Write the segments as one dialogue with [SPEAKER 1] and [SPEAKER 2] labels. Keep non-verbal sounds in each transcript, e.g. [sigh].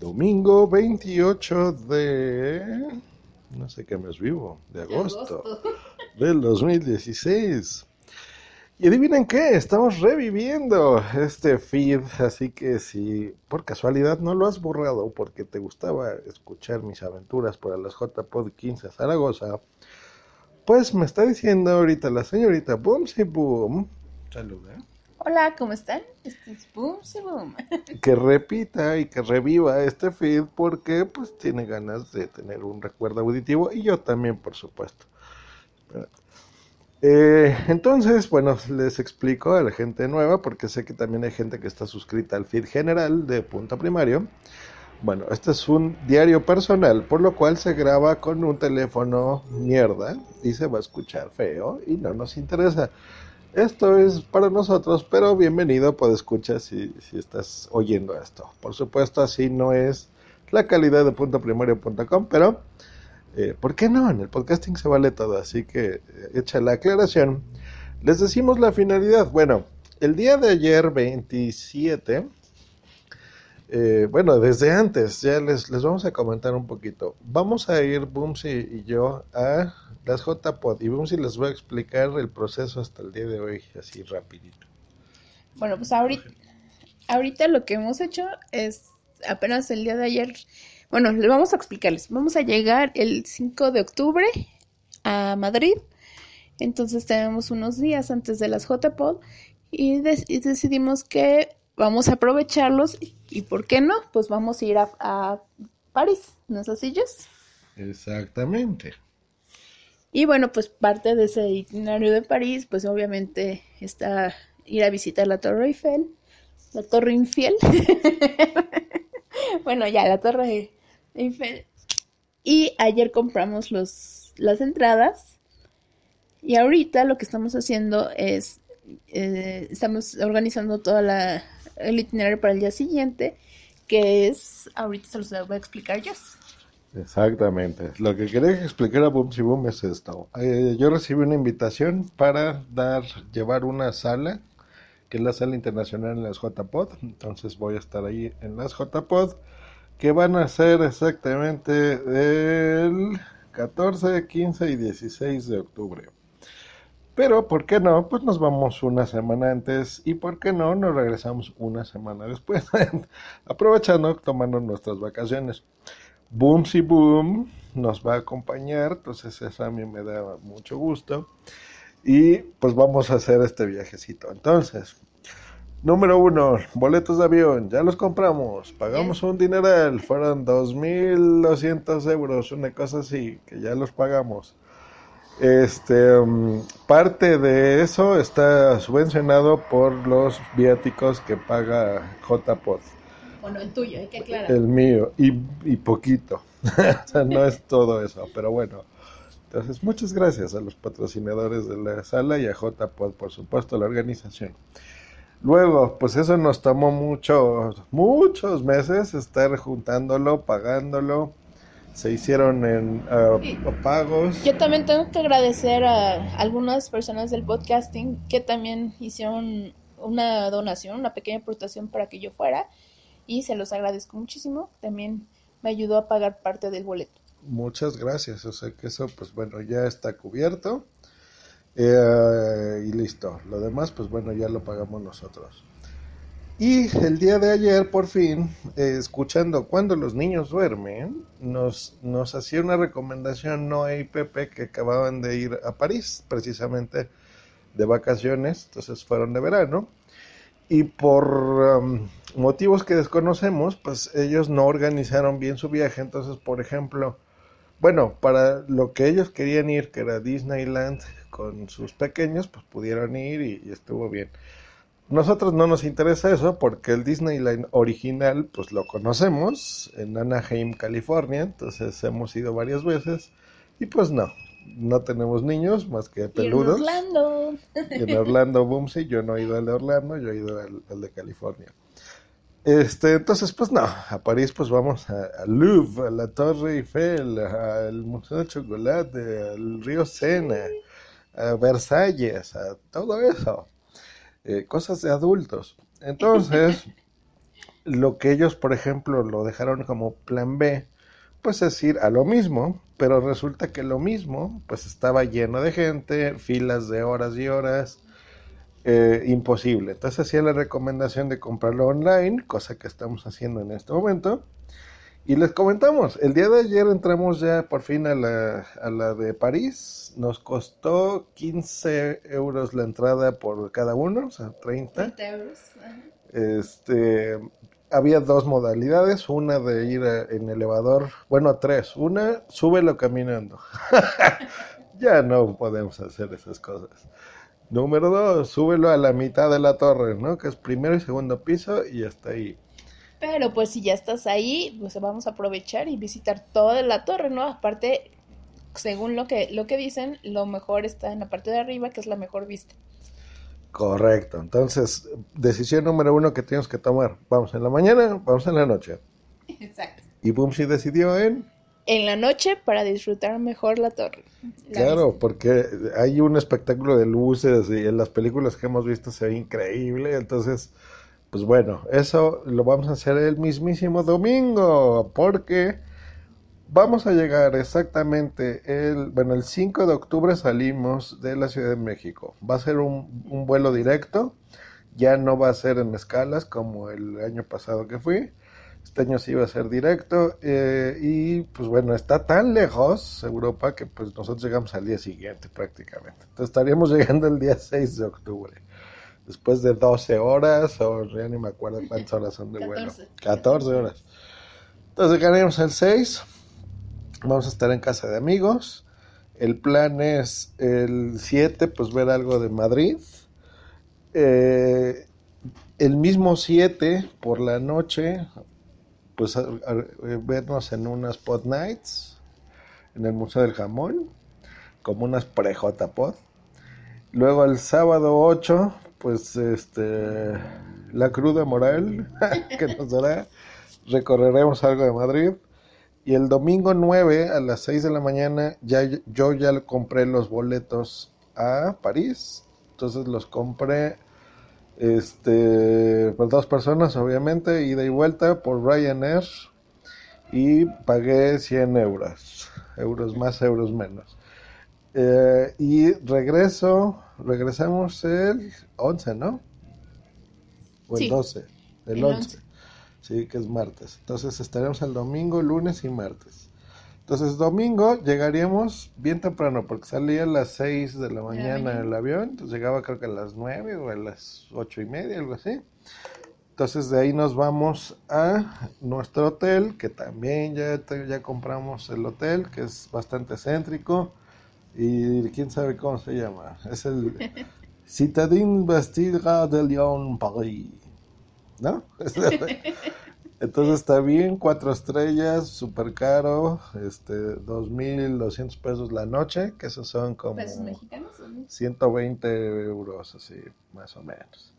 [SPEAKER 1] Domingo 28 de... no sé qué mes vivo, de agosto, [laughs] del 2016. Y adivinen qué, estamos reviviendo este feed, así que si por casualidad no lo has borrado porque te gustaba escuchar mis aventuras para las JPod 15 Zaragoza, pues me está diciendo ahorita la señorita Boomsy Boom, saluda.
[SPEAKER 2] Hola, ¿cómo están? Este es Boomsy Boom. [laughs]
[SPEAKER 1] Que repita y que reviva este feed porque pues tiene ganas de tener un recuerdo auditivo y yo también, por supuesto. Eh, entonces, bueno, les explico a la gente nueva, porque sé que también hay gente que está suscrita al feed general de Punto Primario. Bueno, este es un diario personal, por lo cual se graba con un teléfono mierda y se va a escuchar feo y no nos interesa. Esto es para nosotros, pero bienvenido, puede escuchar si, si estás oyendo esto. Por supuesto, así no es la calidad de puntoprimario.com, pero eh, ¿Por qué no? En el podcasting se vale todo, así que hecha eh, la aclaración. Les decimos la finalidad. Bueno, el día de ayer, 27, eh, bueno, desde antes, ya les, les vamos a comentar un poquito. Vamos a ir, Boomsy y yo, a las JPod y Boomsy les voy a explicar el proceso hasta el día de hoy, así rapidito.
[SPEAKER 2] Bueno, pues ahorita, ahorita lo que hemos hecho es apenas el día de ayer bueno, les vamos a explicarles. Vamos a llegar el 5 de octubre a Madrid. Entonces tenemos unos días antes de las JPod y decidimos que vamos a aprovecharlos y, ¿por qué no? Pues vamos a ir a, París, ¿no es así,
[SPEAKER 1] Exactamente.
[SPEAKER 2] Y bueno, pues parte de ese itinerario de París, pues obviamente está ir a visitar la Torre Eiffel, la Torre Infiel. [laughs] bueno, ya, la Torre y ayer compramos los, las entradas. Y ahorita lo que estamos haciendo es, eh, estamos organizando todo la, el itinerario para el día siguiente, que es, ahorita se los voy a explicar yo.
[SPEAKER 1] Exactamente. Lo que quería explicar a Boom si Boom es esto. Eh, yo recibí una invitación para dar, llevar una sala, que es la sala internacional en las JPod. Entonces voy a estar ahí en las JPod que van a ser exactamente el 14, 15 y 16 de octubre. Pero, ¿por qué no? Pues nos vamos una semana antes y, ¿por qué no? Nos regresamos una semana después, [laughs] aprovechando, tomando nuestras vacaciones. Boom si Boom nos va a acompañar, entonces eso a mí me da mucho gusto. Y pues vamos a hacer este viajecito. Entonces, Número uno, boletos de avión, ya los compramos, pagamos un dineral, fueron 2.200 euros, una cosa así, que ya los pagamos. Este, um, parte de eso está subvencionado por los viáticos que paga JPOD.
[SPEAKER 2] Bueno, el tuyo, hay que aclarar.
[SPEAKER 1] El mío, y, y poquito. [laughs] o sea, no es todo eso, pero bueno. Entonces, muchas gracias a los patrocinadores de la sala y a JPOD, por supuesto, la organización. Luego, pues eso nos tomó muchos, muchos meses estar juntándolo, pagándolo. Se hicieron en uh, pagos.
[SPEAKER 2] Yo también tengo que agradecer a algunas personas del podcasting que también hicieron una donación, una pequeña aportación para que yo fuera y se los agradezco muchísimo. También me ayudó a pagar parte del boleto.
[SPEAKER 1] Muchas gracias. O sea que eso, pues bueno, ya está cubierto. Eh, y listo. Lo demás, pues bueno, ya lo pagamos nosotros. Y el día de ayer, por fin, eh, escuchando cuando los niños duermen, nos, nos hacía una recomendación Noé y Pepe que acababan de ir a París, precisamente de vacaciones, entonces fueron de verano. Y por um, motivos que desconocemos, pues ellos no organizaron bien su viaje. Entonces, por ejemplo, bueno, para lo que ellos querían ir, que era Disneyland, con sus pequeños, pues pudieron ir y, estuvo bien. Nosotros no nos interesa eso porque el Disneyland original, pues lo conocemos en Anaheim, California, entonces hemos ido varias veces y pues no, no tenemos niños más que peludos.
[SPEAKER 2] en Orlando.
[SPEAKER 1] en Orlando, Boomsy, yo no he ido al de Orlando, yo he ido al, de California. Este, entonces, pues no, a París pues vamos a, Louvre, a la Torre Eiffel, al Museo de Chocolate, al río Sena, a Versalles, a todo eso. Eh, cosas de adultos. Entonces, [laughs] lo que ellos, por ejemplo, lo dejaron como plan B, pues es ir a lo mismo, pero resulta que lo mismo, pues estaba lleno de gente, filas de horas y horas, eh, imposible. Entonces hacía la recomendación de comprarlo online, cosa que estamos haciendo en este momento. Y les comentamos, el día de ayer entramos ya por fin a la, a la de París. Nos costó 15 euros la entrada por cada uno, o sea, 30.
[SPEAKER 2] 30 euros. ajá.
[SPEAKER 1] Este, había dos modalidades, una de ir a- en elevador, bueno, tres. Una, súbelo caminando. [laughs] ya no podemos hacer esas cosas. Número dos, súbelo a la mitad de la torre, ¿no? Que es primero y segundo piso y hasta ahí.
[SPEAKER 2] Pero pues si ya estás ahí, pues vamos a aprovechar y visitar toda la torre, ¿no? Aparte, según lo que, lo que dicen, lo mejor está en la parte de arriba, que es la mejor vista.
[SPEAKER 1] Correcto. Entonces, decisión número uno que tenemos que tomar. Vamos en la mañana, vamos en la noche.
[SPEAKER 2] Exacto.
[SPEAKER 1] Y Bumsy decidió en...
[SPEAKER 2] En la noche para disfrutar mejor la torre. La
[SPEAKER 1] Claro, porque hay un espectáculo de luces y en las películas que hemos visto se ve increíble. Entonces, pues bueno, eso lo vamos a hacer el mismísimo domingo, porque vamos a llegar exactamente el, bueno, el 5 de octubre salimos de la Ciudad de México. Va a ser un, vuelo directo, ya no va a ser en escalas como el año pasado que fui. Este año sí va a ser directo eh, y pues bueno, está tan lejos Europa que pues nosotros llegamos al día siguiente prácticamente. Entonces estaríamos [laughs] llegando el día 6 de octubre. Después de 12 horas o ya ni me acuerdo cuántas horas son de [laughs] vuelo.
[SPEAKER 2] 14.
[SPEAKER 1] 14 horas. Entonces llegaremos el 6. Vamos a estar en casa de amigos. El plan es el 7, pues ver algo de Madrid. Eh, el mismo 7 por la noche, pues a- a- eh, vernos en unas pod nights en el Museo del Jamón, como unas pre-J-Pod. Luego el sábado 8, pues este la cruda moral [laughs] que nos dará. Recorreremos algo de Madrid. Y el domingo 9 a las 6 de la mañana ya yo ya compré los boletos a París. Entonces los compré este por dos personas obviamente ida y vuelta por Ryanair y pagué 100 euros euros más euros menos Eh, y regreso regresamos el 11 ¿no? o el
[SPEAKER 2] Sí.
[SPEAKER 1] 12 el
[SPEAKER 2] El
[SPEAKER 1] 11
[SPEAKER 2] 11.
[SPEAKER 1] sí que es martes entonces estaremos el domingo lunes y martes entonces domingo llegaríamos bien temprano porque salía a las 6 de la mañana el avión, entonces llegaba creo que a las 9 o a las ocho y media, algo así. Entonces de ahí nos vamos a nuestro hotel, que también ya, ya compramos el hotel, que es bastante céntrico y quién sabe cómo se llama. Es el [laughs] Citadine Bastille de Lyon, Paris. ¿No? [laughs] Entonces está bien, cuatro estrellas, súper caro, este, 2.200 pesos la noche, que esos son como
[SPEAKER 2] Pesos mexicanos. ¿no?
[SPEAKER 1] 120 euros, así, más o menos.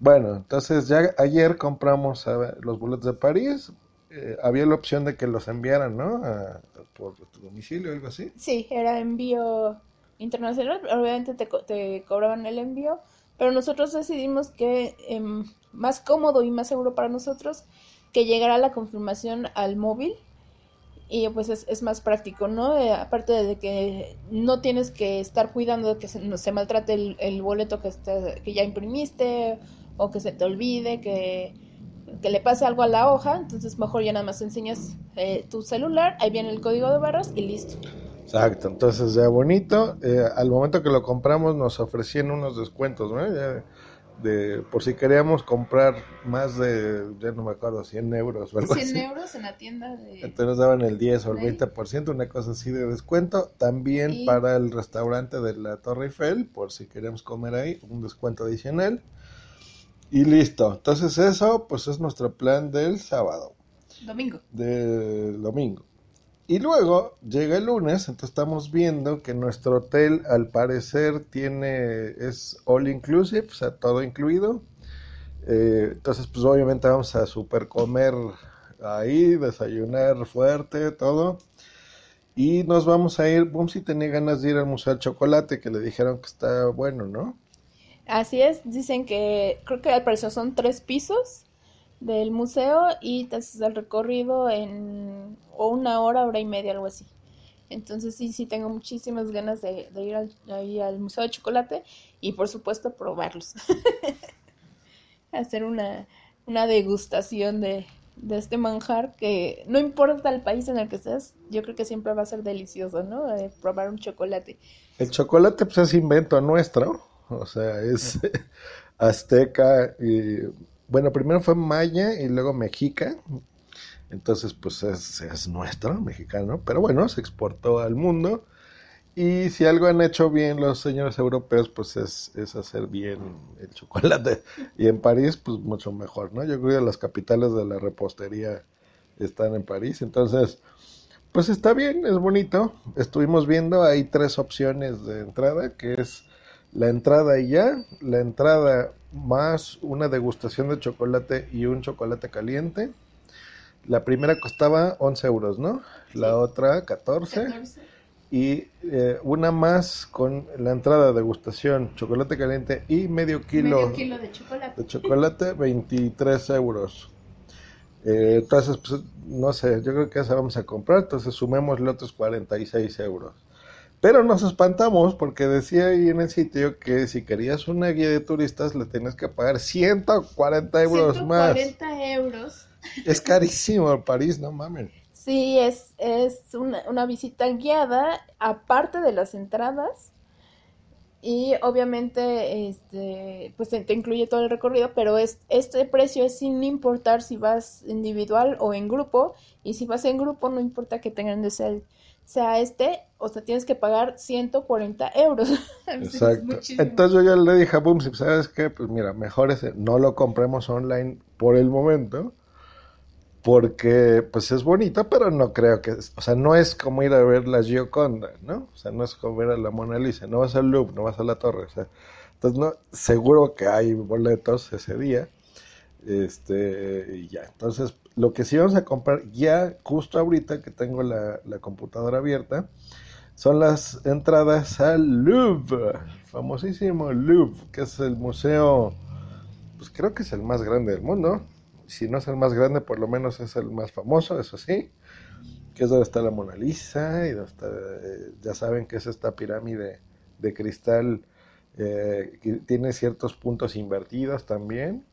[SPEAKER 1] Bueno, entonces ya ayer compramos los boletos de París, eh, había la opción de que los enviaran, ¿no? Por tu domicilio o algo así.
[SPEAKER 2] Sí, era envío internacional, obviamente te, te cobraban el envío, pero nosotros decidimos que em, más cómodo y más seguro para nosotros que llegara la confirmación al móvil y pues es, es más práctico, ¿no? Eh, aparte de que no tienes que estar cuidando de que se, no se maltrate el, el boleto que, está- que ya imprimiste o que se te olvide, que, que le pase algo a la hoja, entonces mejor ya nada más enseñas eh, tu celular, ahí viene el código de barras y listo.
[SPEAKER 1] Exacto, entonces ya bonito. eh, al momento que lo compramos nos ofrecían unos descuentos, ¿no? Ya de, por si queríamos comprar más de, ya no me acuerdo, 100 euros o algo
[SPEAKER 2] 100
[SPEAKER 1] así.
[SPEAKER 2] euros en la tienda de...
[SPEAKER 1] Entonces nos daban el 10 o el
[SPEAKER 2] Ahí.
[SPEAKER 1] 20%, una cosa así de descuento. También
[SPEAKER 2] Y-
[SPEAKER 1] para el restaurante de la Torre Eiffel, por si queremos comer ahí, un descuento adicional. Y listo. Entonces eso, pues es nuestro plan del sábado,
[SPEAKER 2] Domingo.
[SPEAKER 1] del domingo. Y luego llega el lunes, entonces estamos viendo que nuestro hotel al parecer tiene, es all inclusive, o sea, todo incluido. Eh, entonces, pues obviamente vamos a super comer ahí, desayunar fuerte, todo. Y nos vamos a ir, Bumsy tenía ganas de ir al Museo del Chocolate, que le dijeron que está bueno, ¿no?
[SPEAKER 2] Así es, dicen que creo que al parecer son tres pisos del museo y te haces el recorrido en o una hora, hora y media, algo así. Entonces sí, sí tengo muchísimas ganas de, ir al, Museo de Chocolate y por supuesto probarlos. [laughs] Hacer una, degustación de, de este manjar que no importa el país en el que estés, yo creo que siempre va a ser delicioso, ¿no? probar un chocolate.
[SPEAKER 1] El chocolate pues es invento nuestro, o sea, es [laughs] azteca y bueno, primero fue maya y luego mexica, entonces pues es, es nuestro, mexicano, pero bueno, se exportó al mundo y si algo han hecho bien los señores europeos, pues es, es, hacer bien el chocolate. Y en París, pues mucho mejor, ¿no? Yo creo que las capitales de la repostería están en París. Entonces, pues está bien, es bonito. Estuvimos viendo, hay tres opciones de entrada, que es la entrada y ya, la entrada más una degustación de chocolate y un chocolate caliente. La primera costaba 11 euros, ¿no? La otra 14. 14 y eh, una más con la entrada de degustación, chocolate caliente y medio kilo,
[SPEAKER 2] de chocolate.
[SPEAKER 1] De chocolate, 23 euros. Eh, entonces, pues, no sé, yo creo que esa vamos a comprar, entonces sumémosle otros 46 euros. Pero nos espantamos porque decía ahí en el sitio que si querías una guía de turistas le tenías que pagar 140 euros más.
[SPEAKER 2] 140 euros.
[SPEAKER 1] Es carísimo París, no mames.
[SPEAKER 2] Sí, es, es una, una visita guiada, aparte de las entradas. Y obviamente, este, pues te, incluye todo el recorrido, pero es, este precio es sin importar si vas individual o en grupo. Y si vas en grupo, no importa que tengan de ser, sea este, o sea, tienes que pagar 140 euros. [laughs]
[SPEAKER 1] Exacto. Entonces yo ya le dije a Boom, ¿sabes qué? Pues mira, mejor ese, no lo compremos online por el momento porque pues es bonita, pero no creo que, o sea, no es como ir a ver la Gioconda, ¿no? O sea, no es como ir a la Mona Lisa, no vas al Louvre, no vas a la Torre, o sea, entonces no, seguro que hay boletos ese día, este, y ya, entonces lo que sí vamos a comprar ya justo ahorita que tengo la, computadora abierta, son las entradas al Louvre, famosísimo Louvre, que es el museo, pues creo que es el más grande del mundo, si no es el más grande, por lo menos es el más famoso, eso sí, que es donde está la Mona Lisa y donde está, eh, ya saben que es esta pirámide de cristal eh, que tiene ciertos puntos invertidos también,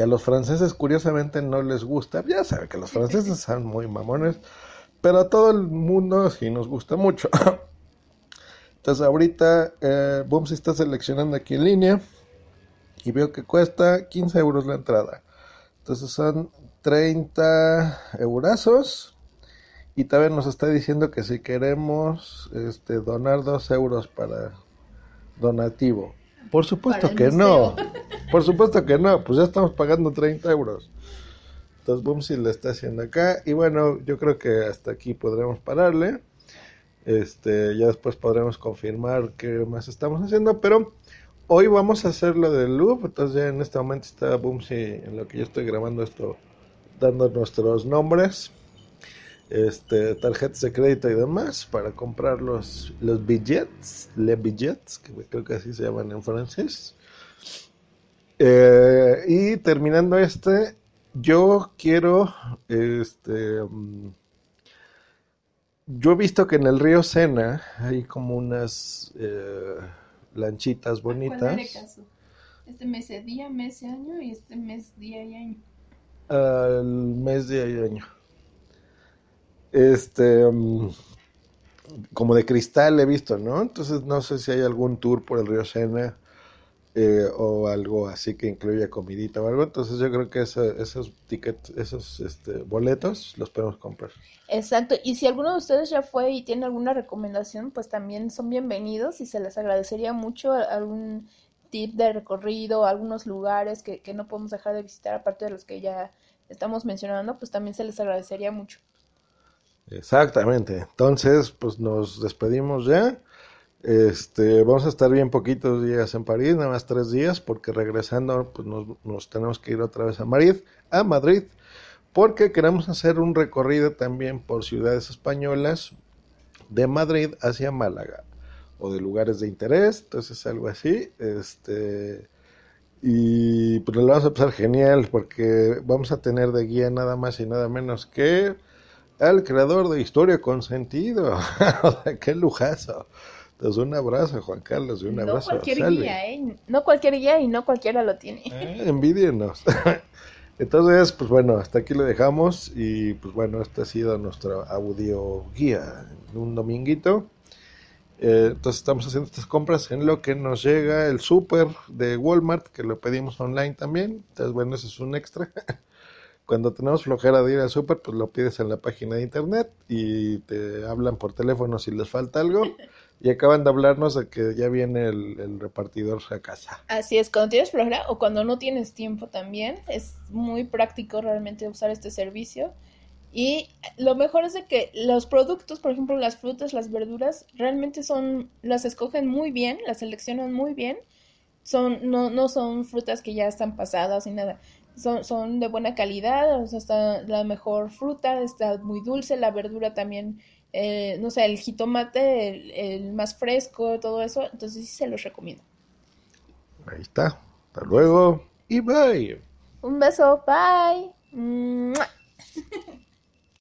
[SPEAKER 1] que a los franceses curiosamente no les gusta, ya saben que los franceses son muy mamones, pero a todo el mundo sí nos gusta mucho. [clears throat] Entonces ahorita eh, Boom se está seleccionando aquí en línea y veo que cuesta 15 euros la entrada. Entonces son 30 eurazos. Y también nos está diciendo que si queremos este, donar 2 euros para donativo. Por supuesto que no. Por supuesto que no. Pues ya estamos pagando 30 euros. Entonces boom si le está haciendo acá. Y bueno, yo creo que hasta aquí podremos pararle. Este, ya después podremos confirmar qué más estamos haciendo. Pero hoy vamos a hacer lo del loop, entonces ya en este momento está Boomsy en lo que yo estoy grabando esto, dando nuestros nombres, este, tarjetas de crédito y demás para comprar los, los billets, les billets, que creo que así se llaman en francés. Eh, y terminando este, yo quiero, este, mm, yo he visto que en el río Sena hay como unas... Eh, lanchitas bonitas.
[SPEAKER 2] ¿Este mes de día, mes de año y este mes día y año?
[SPEAKER 1] Al mes día y año. Este, mm, como de cristal he visto, ¿no? Entonces no sé si hay algún tour por el río Sena eh, o algo así que incluya comidita o algo. Entonces yo creo que esos tickets, esos este, boletos los podemos comprar.
[SPEAKER 2] Exacto. Y si alguno de ustedes ya fue y tiene alguna recomendación, pues también son bienvenidos y se les agradecería mucho algún tip de recorrido, algunos lugares que, que no podemos dejar de visitar, aparte de los que ya estamos mencionando, pues también se les agradecería mucho.
[SPEAKER 1] Exactamente. Entonces, pues nos despedimos ya. Este, vamos a estar bien poquitos días en París, nada más tres días, porque regresando pues nos, tenemos que ir otra vez a Madrid, a Madrid, porque queremos hacer un recorrido también por ciudades españolas de Madrid hacia Málaga o de lugares de interés, entonces algo así, este Y pues lo vamos a pasar genial porque vamos a tener de guía nada más y nada menos que al creador de Historia con Sentido. [laughs] o sea, qué lujazo. Entonces, un abrazo, Juan Carlos, y un abrazo.
[SPEAKER 2] No cualquier guía, ¿eh? No cualquier guía y no cualquiera lo tiene.
[SPEAKER 1] Eh, [laughs] envidienos. [laughs] Entonces, pues bueno, hasta aquí lo dejamos y pues bueno, este ha sido nuestro audio guía un dominguito. Eh, entonces estamos haciendo estas compras en lo que nos llega el súper de Walmart, que lo pedimos online también. Entonces, bueno, eso es un extra. Cuando tenemos flojera de ir al súper, pues lo pides en la página de internet y te hablan por teléfono si les falta algo. Y acaban de hablarnos de que ya viene el, repartidor a casa.
[SPEAKER 2] Así es, cuando tienes flojera o cuando no tienes tiempo también, es muy práctico realmente usar este servicio. Y lo mejor es de que los productos, por ejemplo, las frutas, las verduras, realmente son, las escogen muy bien, las seleccionan muy bien. Son, no, no son frutas que ya están pasadas ni nada. Son, son de buena calidad, o sea, está la mejor fruta, está muy dulce, la verdura también eh, no sé, el jitomate, el, más fresco, todo eso. Entonces sí se los recomiendo.
[SPEAKER 1] Ahí está. Hasta luego y bye.
[SPEAKER 2] Un beso, bye. [laughs]